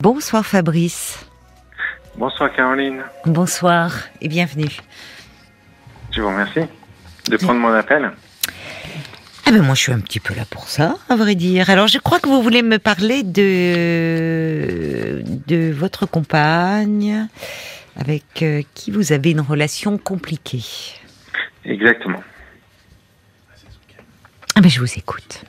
Bonsoir Fabrice. Bonsoir Caroline. Bonsoir et bienvenue. Je vous remercie de prendre mon appel. Ah ben moi je suis un petit peu là pour ça, à vrai dire. Alors je crois que vous voulez me parler de de votre compagne avec euh, qui vous avez une relation compliquée. Exactement. Ah ben je vous écoute.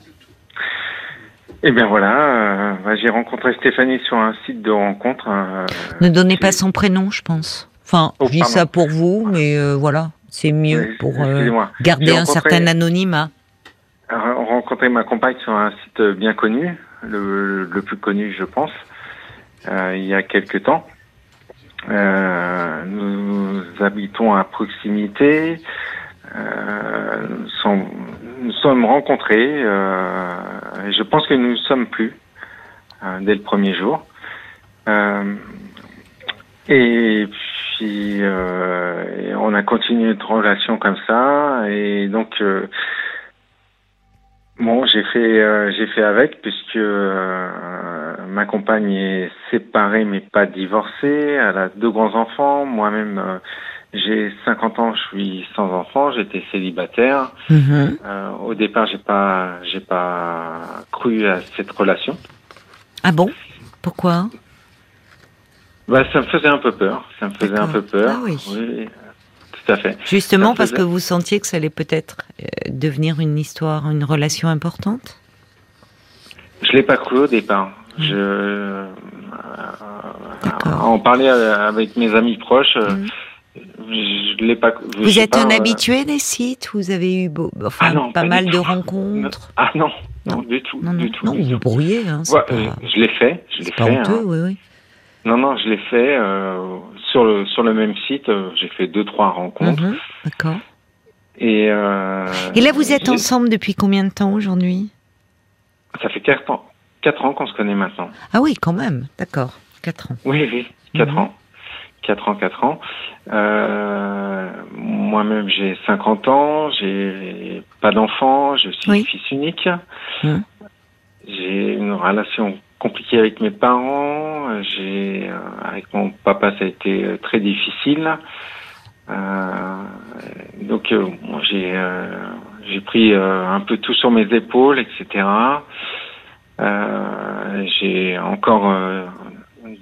Eh bien voilà, euh, bah, j'ai rencontré Stéphanie sur un site de rencontre. euh, Ne donnez pas son prénom, je pense. Enfin, Oh, je dis pardon. ça pour vous, mais euh, voilà, c'est mieux Oui, pour garder un certain anonymat. rencontré ma compagne sur un site bien connu, le, le plus connu je pense, il y a quelques temps. Nous habitons à proximité. Euh, nous sommes rencontrés. euh, et je pense que nous ne sommes plus euh, dès le premier jour. Euh, et puis on a continué notre relation comme ça. Et donc Bon, j'ai fait j'ai fait avec puisque ma compagne est séparée mais pas divorcée. Elle a deux grands enfants. Moi-même, j'ai 50 ans, je suis sans enfant. J'étais célibataire. Mhm. Euh, au départ, j'ai pas j'ai pas cru à cette relation. Ah bon? Pourquoi? Bah, ça me faisait un peu peur. Ça me faisait un peu peur. Ah oui. tout à fait. Justement parce que vous sentiez que ça allait peut-être euh, devenir une histoire, une relation importante? Je l'ai pas cru au départ. Je euh, en parler avec mes amis proches. Mhm. Je l'ai pas. je Vous êtes pas, un euh, habitué des sites Vous avez eu beau, enfin, Ah non, pas, pas mal de rencontres Ah non, non, Non. du tout, Non, du tout. vous tout. brouillez, hein, c'est Ouais, pas, je l'ai fait, je l'ai c'est pas fait. honteux, hein. oui, oui. Non, non, je l'ai fait euh, sur le sur le même site. euh, J'ai fait deux trois rencontres Mhm, D'accord. et. Et là, vous êtes ensemble depuis combien de temps aujourd'hui? Ça fait quatre ans, quatre ans qu'on se connaît maintenant. Ah oui, quand même, d'accord, 4 ans. Oui, oui, quatre Mhm. ans. Quatre ans, quatre ans. Euh, Moi-même, j'ai 50 ans, j'ai pas d'enfant, je suis Oui. fils unique. Mhm. J'ai une relation compliquée avec mes parents. J'ai euh, avec mon papa, ça a été euh, très difficile. Euh, donc, euh, j'ai j'ai pris un peu tout sur mes épaules, etc. Euh, j'ai encore,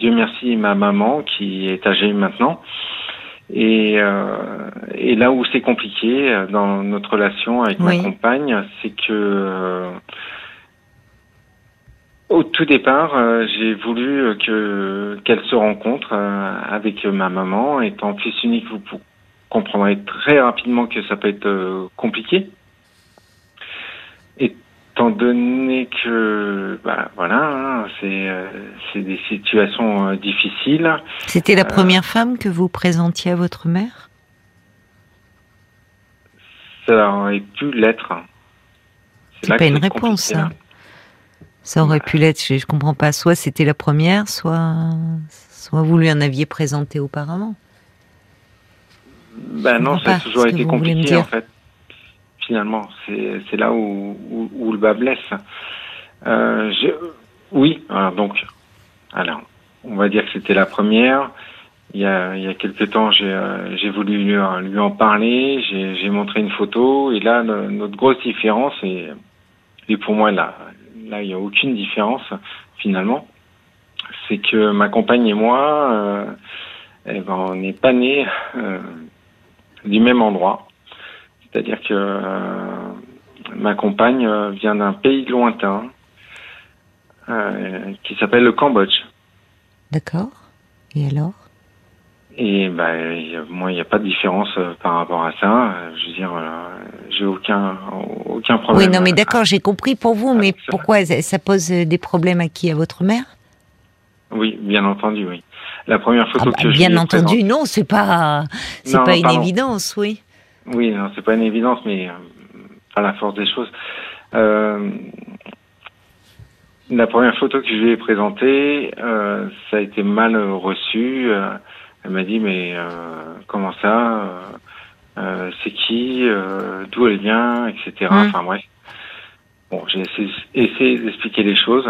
Dieu merci, ma maman qui est âgée maintenant. Et, euh, et là où c'est compliqué euh, dans notre relation avec Oui. ma compagne, c'est que euh, au tout départ, euh, j'ai voulu que qu'elle se rencontre euh, avec ma maman. Étant fils unique, vous comprendrez très rapidement que ça peut être compliqué. Étant donné que, bah, voilà, hein, c'est euh, c'est des situations euh, difficiles. C'était la première femme que vous présentiez à votre mère? Ça aurait pu l'être. C'est là pas une c'est réponse, ça. là. Ça aurait pu l'être, je, je comprends pas. Soit c'était la première, soit, soit vous lui en aviez présenté auparavant. Ben Je non, ça a toujours été compliqué en fait. Finalement, c'est là où, le bas blesse. Euh, oui, alors donc, alors, on va dire que c'était la première. Il y a, quelques temps, j'ai euh, j'ai voulu lui, en parler, j'ai montré une photo, et là, notre grosse différence, et, pour moi, là, là, il n'y a aucune différence, finalement, c'est que ma compagne et moi, euh, eh ben, on n'est pas nés du même endroit. C'est-à-dire que euh, ma compagne euh, vient d'un pays lointain euh, qui s'appelle le Cambodge. D'accord Et alors? Et ben, y a- moi, il n'y a pas de différence par rapport à ça. Je veux dire, j'ai aucun aucun Oui, problème. non, mais d'accord, j'ai compris pour vous, mais pourquoi ça pose des problèmes à qui? À votre mère? Oui, bien entendu, oui. La première Ah photo bah, que je Bien entendu, non, c'est pas, c'est pas une évidence, oui. Oui, non, c'est pas une évidence, mais euh, à la force des choses. Euh, la première photo que je lui ai présentée, euh, ça a été mal reçu. Euh, elle m'a dit, mais euh, comment ça euh, C'est qui euh, D'où elle vient Etc. Mm. Enfin bref. Bon, j'ai essayé, essayé d'expliquer les choses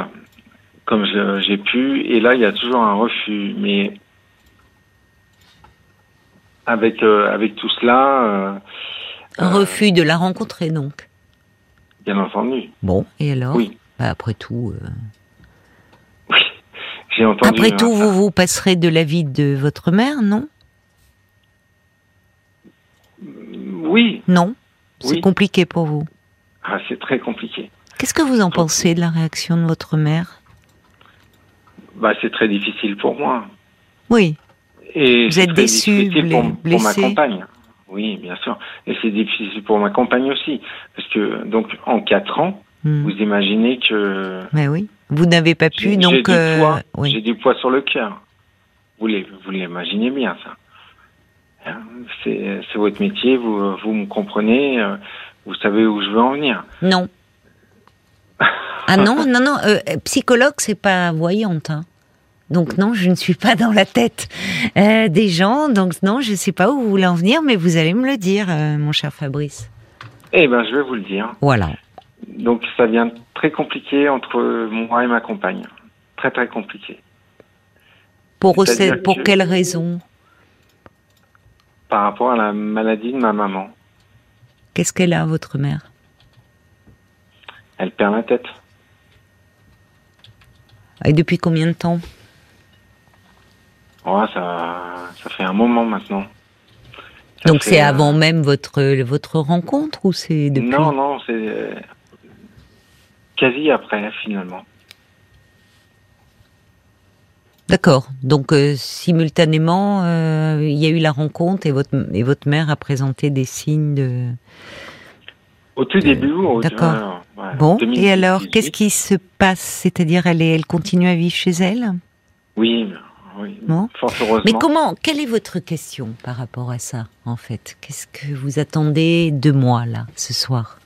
comme j'ai pu. Et là, il y a toujours un refus. Mais avec, euh, avec tout cela. Euh, un refus de la rencontrer, donc Bien entendu. Bon, et alors? Oui. Bah, après tout. Oui, j'ai entendu. Après tout, vous vous passerez de la vie de votre mère, non? Oui. Non? C'est compliqué pour vous? Ah, C'est très compliqué. Qu'est-ce que vous en pensez de la réaction de votre mère? Bah, C'est très difficile pour moi. Oui. Et vous êtes déçu, pour, pour, ma compagne. Oui, bien sûr. Et c'est difficile pour ma compagne aussi. Parce que, donc, en quatre ans, hmm. vous imaginez que. Mais oui. Vous n'avez pas pu, donc. J'ai du, euh, oui. du, poids sur le cœur. Vous l'imaginez bien, ça. Hein, c'est votre métier, vous, vous me comprenez, euh, vous savez où je veux en venir. Non. ah non, non, non. Euh, psychologue, c'est pas voyante. Hein. Donc non, je ne suis pas dans la tête euh, des gens. Donc non, je ne sais pas où vous voulez en venir, mais vous allez me le dire, mon cher Fabrice. Eh ben, je vais vous le dire. Voilà. Donc ça devient très compliqué entre moi et ma compagne. Très très compliqué. Pour, pour quelle raison par rapport à la maladie de ma maman. Qu'est-ce qu'elle a, votre mère? Elle perd la tête. Et depuis combien de temps? Oh, ça, ça fait un moment maintenant. Donc c'est avant même votre, votre rencontre ou c'est depuis Non, non, c'est quasi après finalement. D'accord. Donc euh, simultanément, euh, il y a eu la rencontre et votre et votre mère a présenté des signes de. Au tout début, d'accord. bon. Et alors, qu'est-ce qui se passe? C'est-à-dire, elle elle continue à vivre chez elle? Oui. Oui. Bon. Fort heureusement. Mais comment Quelle est votre question par rapport à ça, en fait? Qu'est-ce que vous attendez de moi là ce soir?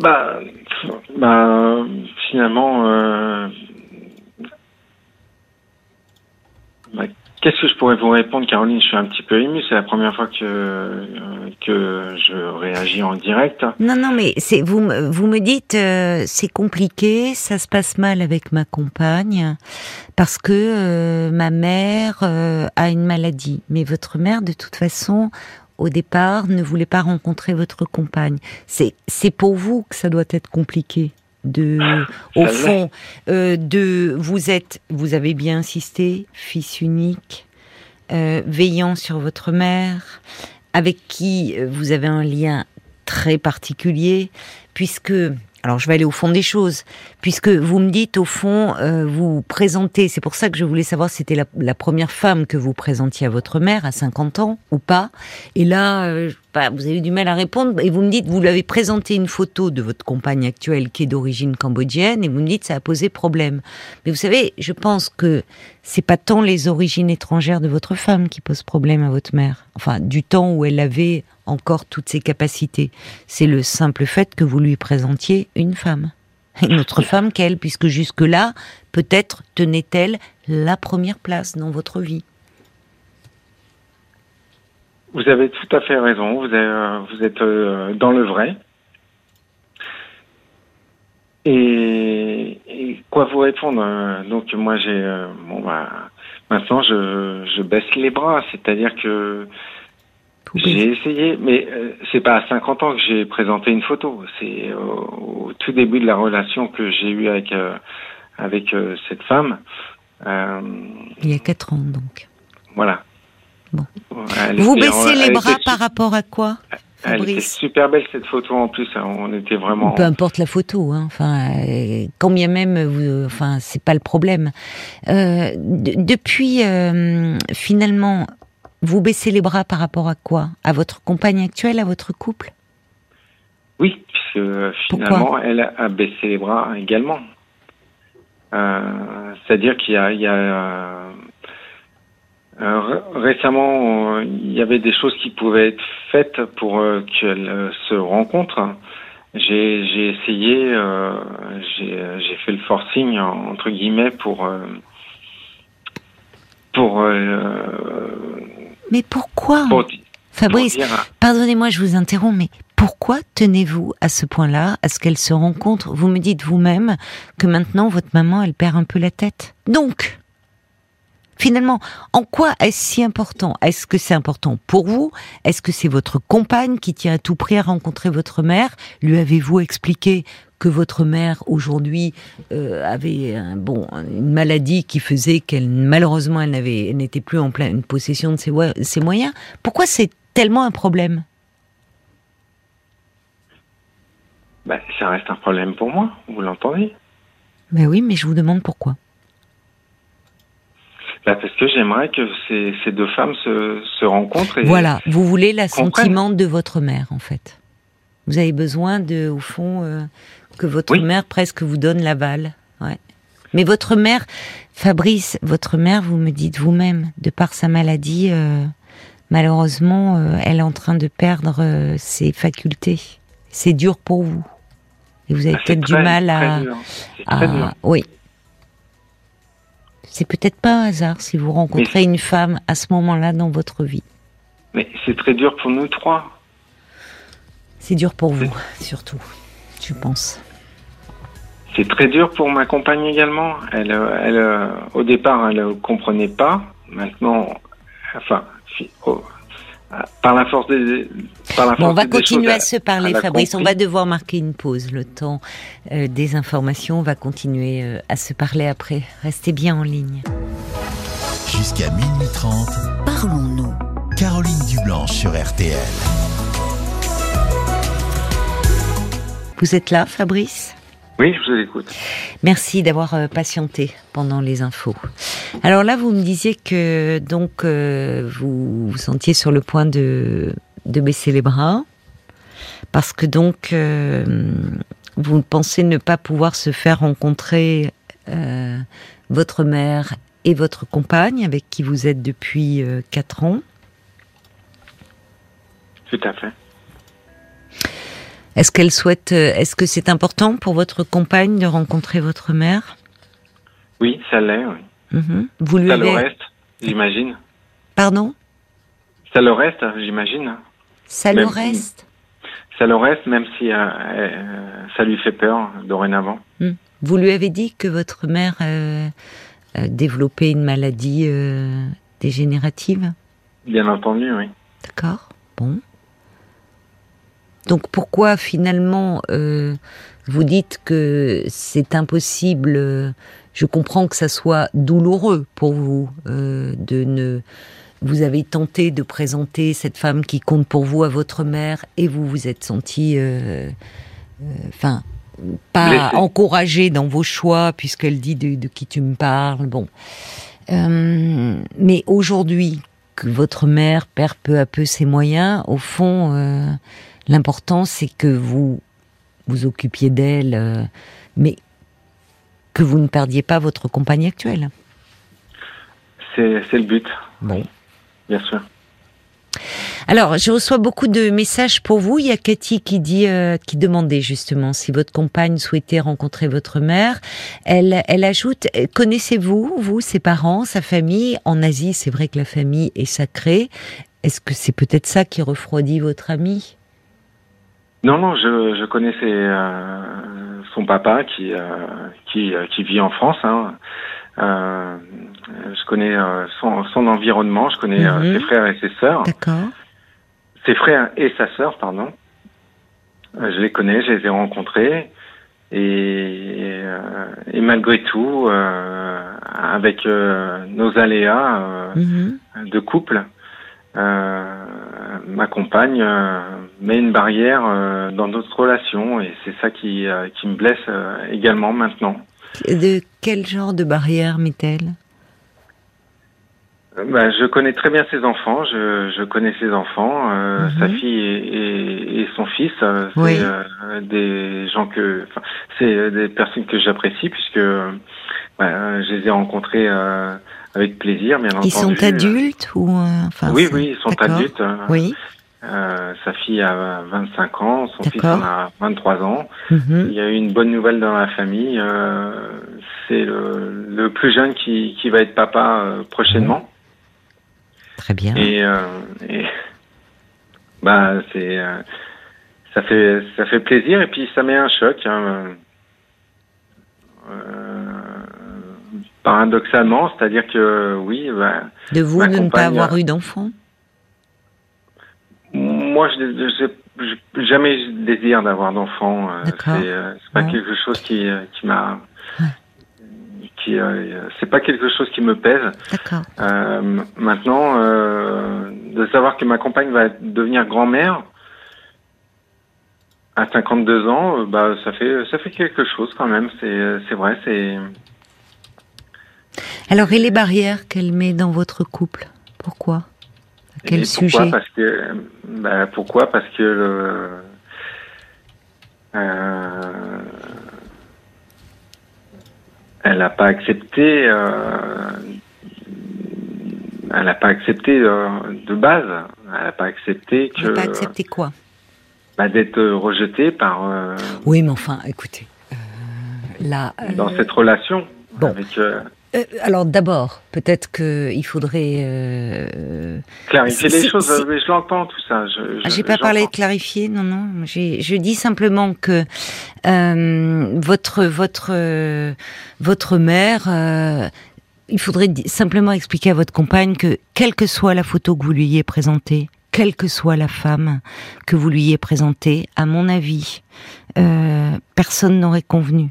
Bah, bah finalement, euh, qu'est-ce que je pourrais vous répondre, Caroline? Je suis un petit peu émue. C'est la première fois que que je réagis en direct. Non, non, mais c'est vous. Vous me dites euh, c'est compliqué, ça se passe mal avec ma compagne parce que euh, ma mère a une maladie. Mais votre mère, de toute façon, au départ, ne voulait pas rencontrer votre compagne. C'est c'est pour vous que ça doit être compliqué. De, au fond, euh, de vous êtes, vous avez bien insisté, fils unique, euh, veillant sur votre mère, avec qui euh, vous avez un lien très particulier, puisque alors je vais aller au fond des choses, puisque vous me dites au fond, euh, vous présentez, c'est pour ça que je voulais savoir si c'était la, première femme que vous présentiez à votre mère à 50 ans ou pas. Et là, euh, bah, vous avez eu du mal à répondre et vous me dites, vous l'avez présenté une photo de votre compagne actuelle qui est d'origine cambodgienne et vous me dites ça a posé problème. Mais vous savez, je pense que c'est pas tant les origines étrangères de votre femme qui posent problème à votre mère. Enfin, du temps où elle avait encore toutes ses capacités. C'est le simple fait que vous lui présentiez une femme. Une autre femme qu'elle, puisque jusque-là, peut-être tenait-elle la première place dans votre vie. Vous avez tout à fait raison, vous, êtes euh, dans le vrai. Et, quoi vous répondre euh, Donc moi j'ai euh, bon bah maintenant je baisse les bras, c'est-à-dire que j'ai essayé, mais euh, c'est pas à 50 ans que j'ai présenté une photo. C'est au, tout début de la relation que j'ai eue avec euh, avec euh, cette femme. Il y a 4 ans donc. Voilà. Bon. Vous baissez les bras par rapport à quoi Elle était super belle cette photo en plus. Hein. On était vraiment. Peu importe la photo, hein. enfin, combien même, vous, enfin, c'est pas le problème. depuis finalement vous baissez les bras par rapport à quoi? À votre compagne actuelle, à votre couple? Oui, puisque euh, finalement, elle a baissé les bras également. Euh, c'est-à-dire qu'il y a, euh, récemment, il y avait des choses qui pouvaient être faites pour qu'elle se rencontre. J'ai essayé, j'ai fait le forcing entre guillemets pour pour mais pourquoi Fabrice, pardonnez-moi, je vous interromps, mais pourquoi tenez-vous à ce point-là, à ce qu'elle se rencontre? Vous me dites vous-même que maintenant votre maman, elle perd un peu la tête. Donc, finalement, en quoi est-ce si important? Est-ce que c'est important pour vous? Est-ce que c'est votre compagne qui tient à tout prix à rencontrer votre mère? Lui avez-vous expliqué que votre mère aujourd'hui euh, avait un, bon une maladie qui faisait qu'elle malheureusement elle n'avait n'était plus en pleine possession de ses, ses moyens Pourquoi c'est tellement un problème? Ben, ça reste un problème pour moi, vous l'entendez? Ben oui, mais je vous demande pourquoi. Bah parce que j'aimerais que ces, ces, deux femmes se, se rencontrent. Et voilà, vous voulez l'assentiment de votre mère, en fait. Vous avez besoin de, au fond, euh, que votre mère presque vous donne l'aval. Ouais. Mais votre mère, Fabrice, votre mère, vous me dites vous-même, de par sa maladie, euh, malheureusement, euh, elle est en train de perdre euh, ses facultés. C'est dur pour vous. Et vous avez Ah, peut-être du mal à. Oui. C'est peut-être pas un hasard si vous rencontrez une femme à ce moment-là dans votre vie. Mais c'est très dur pour nous trois. C'est dur pour vous, surtout, je pense. C'est très dur pour ma compagne également. Elle, euh, elle, euh, au départ, elle ne comprenait pas. Maintenant, enfin, si- oh, par la force des, par la Bon, on force va des continuer choses, à se parler, Fabrice. On va devoir marquer une pause, le temps euh, des informations. On va continuer euh, à se parler après. Restez bien en ligne. Jusqu'à minuit 30, Parlons-nous. Caroline Dublanche sur RTL. Vous êtes là, Fabrice? Oui, je vous écoute. Merci d'avoir euh, patienté pendant les infos. Alors là, vous me disiez que donc euh, vous vous sentiez sur le point de, de baisser les bras parce que donc euh, vous pensez ne pas pouvoir se faire rencontrer euh, votre mère et votre compagne avec qui vous êtes depuis quatre ans. Tout à fait. Est-ce qu'elle souhaite euh, Est-ce que c'est important pour votre compagne de rencontrer votre mère? Oui, ça l'est. Oui. Mhm. Vous lui Ça avez le reste, j'imagine. Pardon? Ça le reste, j'imagine. Ça le reste? Ça le reste, même si euh, euh, ça lui fait peur dorénavant. Vous lui avez dit que votre mère euh, développait une maladie dégénérative? Bien entendu, oui. D'accord Bon. Donc pourquoi finalement euh, vous dites que c'est impossible euh, Je comprends que ça soit douloureux pour vous euh, de ne. Vous avez tenté de présenter cette femme qui compte pour vous à votre mère et vous vous êtes senti, euh, enfin, pas encouragé dans vos choix puisqu'elle dit de, de qui tu me parles. Bon, mais aujourd'hui que votre mère perd peu à peu ses moyens, au fond, l'important c'est que vous vous occupiez d'elle, euh, mais que vous ne perdiez pas votre compagne actuelle. C'est le but, Bon. bien sûr. Alors, je reçois beaucoup de messages pour vous. Il y a Cathy qui dit, euh, qui demandait justement si votre compagne souhaitait rencontrer votre mère. Elle, elle ajoute, euh, connaissez-vous, vous, ses parents, sa famille? En Asie, c'est vrai que la famille est sacrée. Est-ce que c'est peut-être ça qui refroidit votre ami Non, non, je, je connaissais euh, son papa qui, euh, qui, euh, qui vit en France. Hein. Euh, je connais euh, son, son environnement, je connais euh, Mhm. ses frères et ses sœurs. D'accord. Ses frères et sa sœur, pardon. Je les connais, je les ai rencontrés. Et, euh, et malgré tout, euh, avec nos aléas Mhm. de couple, euh, ma compagne euh, met une barrière euh, dans notre relation et c'est ça qui, euh, qui me blesse euh, également maintenant. De quel genre de barrière met-elle? Bah, je connais très bien ses enfants, je, je connais ses enfants, euh, Mhm. sa fille et, et- et son fils. c'est Oui. euh, des gens que, enfin, c'est des personnes que j'apprécie puisque bah, je les ai rencontrés euh, avec plaisir, bien entendu. Ils sont adultes ou euh, enfin Oui, oui, ils sont adultes. euh, Oui. Euh, sa fille a 25 ans, son fils en a 23 ans. Mhm. Il y a eu une bonne nouvelle dans la famille. euh, c'est le, le plus jeune qui, qui va être papa euh, prochainement. Très bien. Et, euh, et bah c'est euh, ça fait ça fait plaisir et puis ça met un choc. Hein. Euh, paradoxalement, c'est-à-dire que oui. Bah, de vous de ne pas avoir eu d'enfant? Moi, je n'ai jamais désir d'avoir d'enfant. C'est pas quelque chose qui, qui m'a qui euh, c'est pas quelque chose qui me pèse. D'accord. Euh, maintenant, euh, de savoir que ma compagne va devenir grand-mère à 52 ans, bah ça fait ça fait quelque chose quand même. C'est c'est vrai, c'est. Alors et les barrières qu'elle met dans votre couple? Pourquoi? Quel sujet? Parce que bah, pourquoi? Parce que le, elle n'a pas accepté. Euh, elle n'a pas accepté euh, de base. Elle n'a pas accepté que. Elle n'a pas accepté quoi? bah, D'être rejetée par. Euh, oui, mais enfin, écoutez, là. Dans cette relation. Bon. Avec, euh, alors d'abord, peut-être qu'il faudrait euh, clarifier les choses. je l'entends tout ça. Je, ah, j'ai pas parlé de clarifier, non, non. Je dis simplement que euh, votre votre votre mère. il faudrait simplement expliquer à votre compagne que, quelle que soit la photo que vous lui ayez présentée, quelle que soit la femme que vous lui ayez présentée, à mon avis, personne n'aurait convenu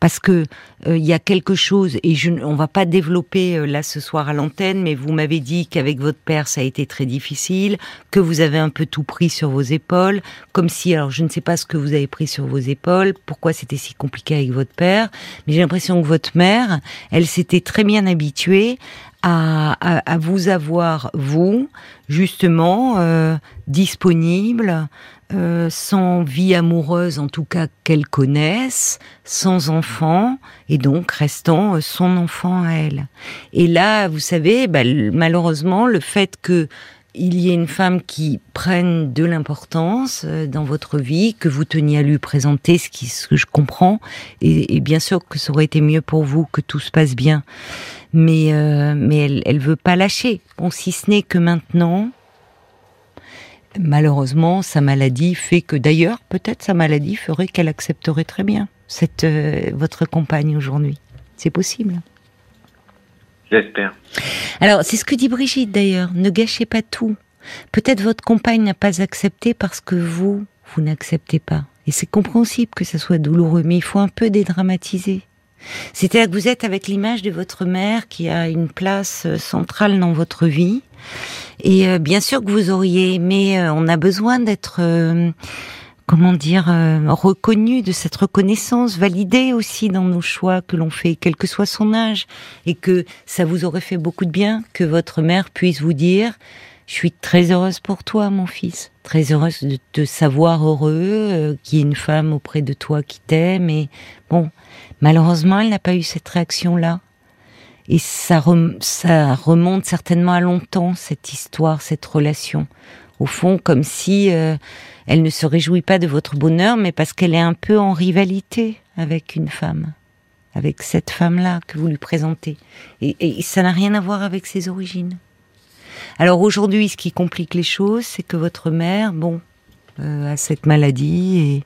parce que il euh, y a quelque chose et je, on va pas développer euh, là ce soir à l'antenne, mais vous m'avez dit qu'avec votre père ça a été très difficile, que vous avez un peu tout pris sur vos épaules, comme si alors je ne sais pas ce que vous avez pris sur vos épaules, pourquoi c'était si compliqué avec votre père, mais j'ai l'impression que votre mère, elle s'était très bien habituée à, à, à, vous avoir vous justement euh, disponible, euh, sans vie amoureuse en tout cas qu'elle connaisse, sans enfant, et donc restant euh, son enfant à elle. Et là, vous savez, bah, malheureusement, le fait que il y ait une femme qui prenne de l'importance euh, dans votre vie, que vous teniez à lui présenter, ce, qui, ce que je comprends, et, bien sûr que ça aurait été mieux pour vous que tout se passe bien, mais mais elle elle veut pas lâcher. Bon, si ce n'est que maintenant, malheureusement, sa maladie fait que d'ailleurs, peut-être sa maladie ferait qu'elle accepterait très bien cette euh, votre compagne aujourd'hui. C'est possible. J'espère. Alors, c'est ce que dit Brigitte d'ailleurs. Ne gâchez pas tout. Peut-être votre compagne n'a pas accepté parce que vous, vous n'acceptez pas. Et c'est compréhensible que ça soit douloureux, mais il faut un peu dédramatiser. C'est-à-dire que vous êtes avec l'image de votre mère qui a une place euh, centrale dans votre vie et euh, bien sûr que vous auriez aimé, euh, on a besoin d'être, comment dire, reconnu, de cette reconnaissance, validée aussi dans nos choix que l'on fait, quel que soit son âge, et que ça vous aurait fait beaucoup de bien que votre mère puisse vous dire, je suis très heureuse pour toi, mon fils, très heureuse de te savoir heureux, qu'il y ait une femme auprès de toi qui t'aime, et bon, malheureusement, elle n'a pas eu cette réaction-là. Et ça, ça remonte certainement à longtemps, cette histoire, cette relation. Au fond, comme si euh, elle ne se réjouit pas de votre bonheur, mais parce qu'elle est un peu en rivalité avec une femme, avec cette femme-là que vous lui présentez. Et, ça n'a rien à voir avec ses origines. Alors aujourd'hui, ce qui complique les choses, c'est que votre mère, bon, euh, a cette maladie, et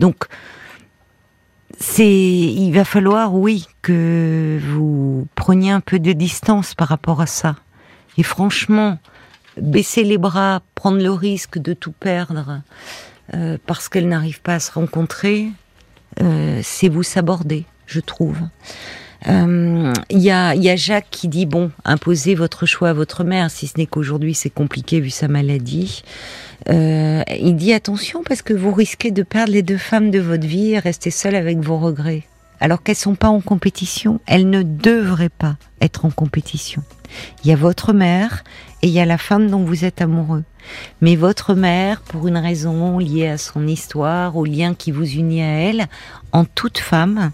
donc c'est, il va falloir, oui, que vous preniez un peu de distance par rapport à ça. Et franchement, baisser les bras, prendre le risque de tout perdre euh, parce qu'elle n'arrive pas à se rencontrer, euh, c'est vous s'aborder, je trouve. Euh, il y, a, y a Jacques qui dit bon, imposez votre choix à votre mère, si ce n'est qu'aujourd'hui c'est compliqué vu sa maladie. Euh, il dit attention parce que vous risquez de perdre les deux femmes de votre vie et rester seul avec vos regrets. Alors qu'elles sont pas en compétition, elles ne devraient pas être en compétition. Il y a votre mère et il y a la femme dont vous êtes amoureux. Mais votre mère, pour une raison liée à son histoire, au lien qui vous unit à elle, en toute femme,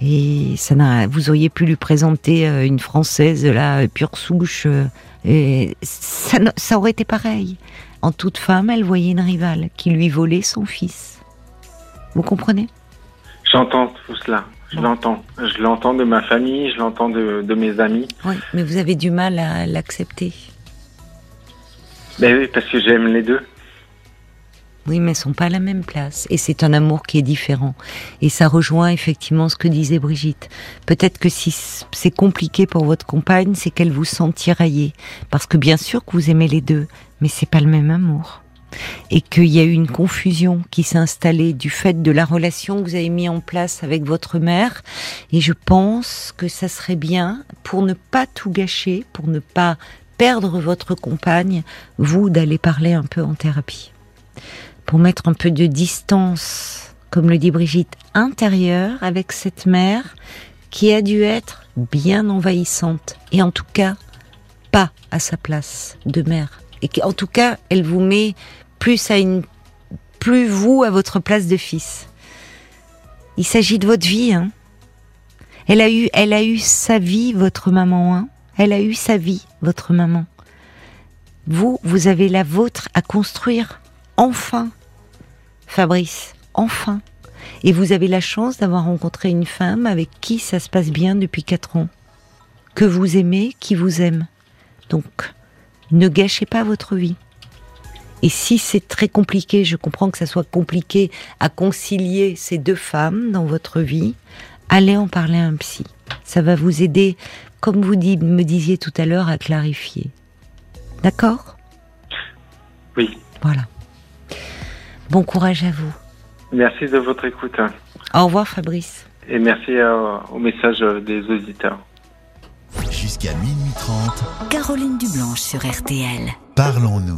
et ça n'a, vous auriez pu lui présenter euh, une française là, pure souche, euh, et ça, ça aurait été pareil. En toute femme, elle voyait une rivale qui lui volait son fils. Vous comprenez? J'entends tout cela. Je l'entends. Je l'entends de ma famille, je l'entends de, de, mes amis. Oui, mais vous avez du mal à l'accepter. Ben oui, parce que j'aime les deux. Oui, mais elles sont pas à la même place. Et c'est un amour qui est différent. Et ça rejoint effectivement ce que disait Brigitte. Peut-être que si c'est compliqué pour votre compagne, c'est qu'elle vous sent tiraillée. Parce que bien sûr que vous aimez les deux, mais c'est pas le même amour. Et qu'il y a eu une confusion qui s'est installée du fait de la relation que vous avez mis en place avec votre mère. Et je pense que ça serait bien, pour ne pas tout gâcher, pour ne pas perdre votre compagne, vous d'aller parler un peu en thérapie pour mettre un peu de distance, comme le dit Brigitte, intérieure avec cette mère qui a dû être bien envahissante et en tout cas pas à sa place de mère et en tout cas elle vous met plus à une plus vous à votre place de fils. Il s'agit de votre vie hein. Elle a eu sa vie votre maman hein. Elle a eu sa vie votre maman. Vous vous avez la vôtre à construire enfin, Fabrice, enfin. Et vous avez la chance d'avoir rencontré une femme avec qui ça se passe bien depuis quatre ans, que vous aimez, qui vous aime. Donc, ne gâchez pas votre vie. Et si c'est très compliqué, je comprends que ça soit compliqué à concilier ces deux femmes dans votre vie, allez en parler à un psy. Ça va vous aider, comme vous me disiez tout à l'heure, à clarifier. D'accord? Oui. Voilà. Bon courage à vous. Merci de votre écoute. Au revoir Fabrice. Et merci euh, au message des auditeurs. Jusqu'à minuit 30. Caroline Dublanche sur RTL. Parlons-nous.